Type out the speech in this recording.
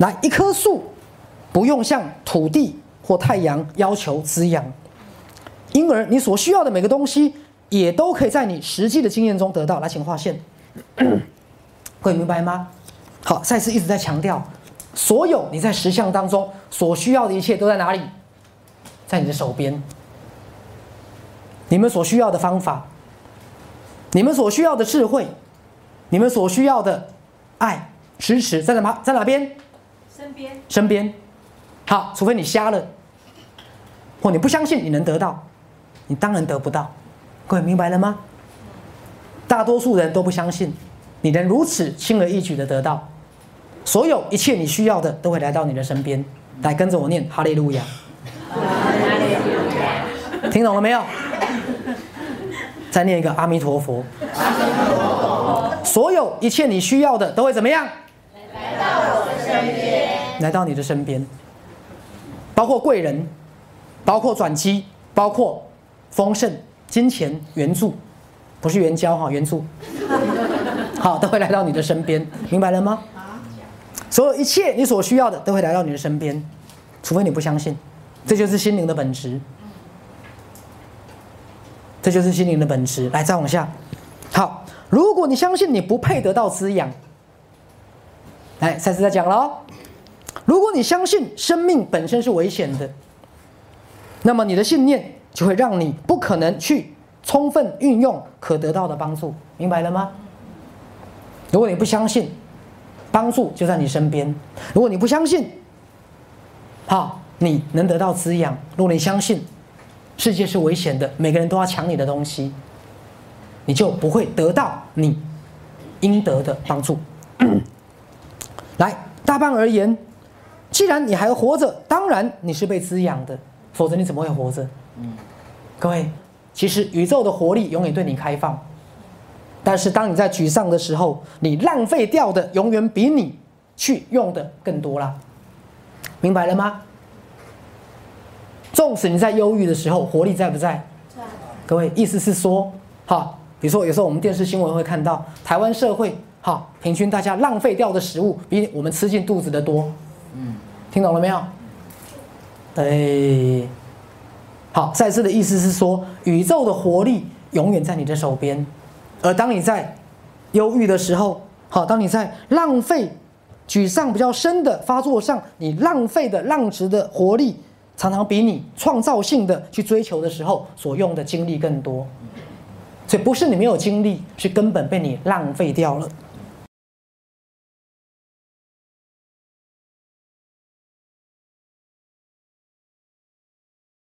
来，一棵树不用向土地或太阳要求滋养，因而你所需要的每个东西也都可以在你实际的经验中得到。来，请划线，各位明白吗？好，赛斯一直在强调，所有你在实相当中所需要的一切都在哪里？在你的手边。你们所需要的方法，你们所需要的智慧，你们所需要的爱、支持，在哪？在哪边？身边。身边。好，除非你瞎了，或你不相信你能得到，你当然得不到。各位明白了吗？大多数人都不相信你能如此轻而易举的得到，所有一切你需要的都会来到你的身边。来，跟着我念哈利路亚。听懂了没有？再念一个阿弥陀佛。所有一切你需要的都会怎么样？来到。来到你的身边，包括贵人，包括转机，包括丰盛、金钱、援助，不是援交哈，援助。好，都会来到你的身边，明白了吗？所有一切你所需要的都会来到你的身边，除非你不相信，这就是心灵的本质。这就是心灵的本质。来，再往下。好，如果你相信你不配得到滋养，来，赛斯再讲了。如果你相信生命本身是危险的，那么你的信念就会让你不可能去充分运用可得到的帮助，明白了吗？如果你不相信，帮助就在你身边；如果你不相信，好，你能得到滋养；如果你相信。世界是危险的，每个人都要抢你的东西，你就不会得到你应得的帮助。来，大半而言，既然你还活着，当然你是被滋养的，否则你怎么会活着？各位，其实宇宙的活力永远对你开放，但是当你在沮丧的时候，你浪费掉的永远比你去用的更多啦，明白了吗？纵使你在忧郁的时候，活力在不在？在。各位，意思是说，哈，比如说有时候我们电视新闻会看到台湾社会，哈，平均大家浪费掉的食物比我们吃进肚子的多。嗯，听懂了没有？哎，好，赛斯的意思是说，宇宙的活力永远在你的手边，而当你在忧郁的时候，好，当你在浪费、沮丧比较深的发作上，你浪费的浪值的活力。常常比你创造性的去追求的时候所用的精力更多，所以不是你没有精力，是根本被你浪费掉了。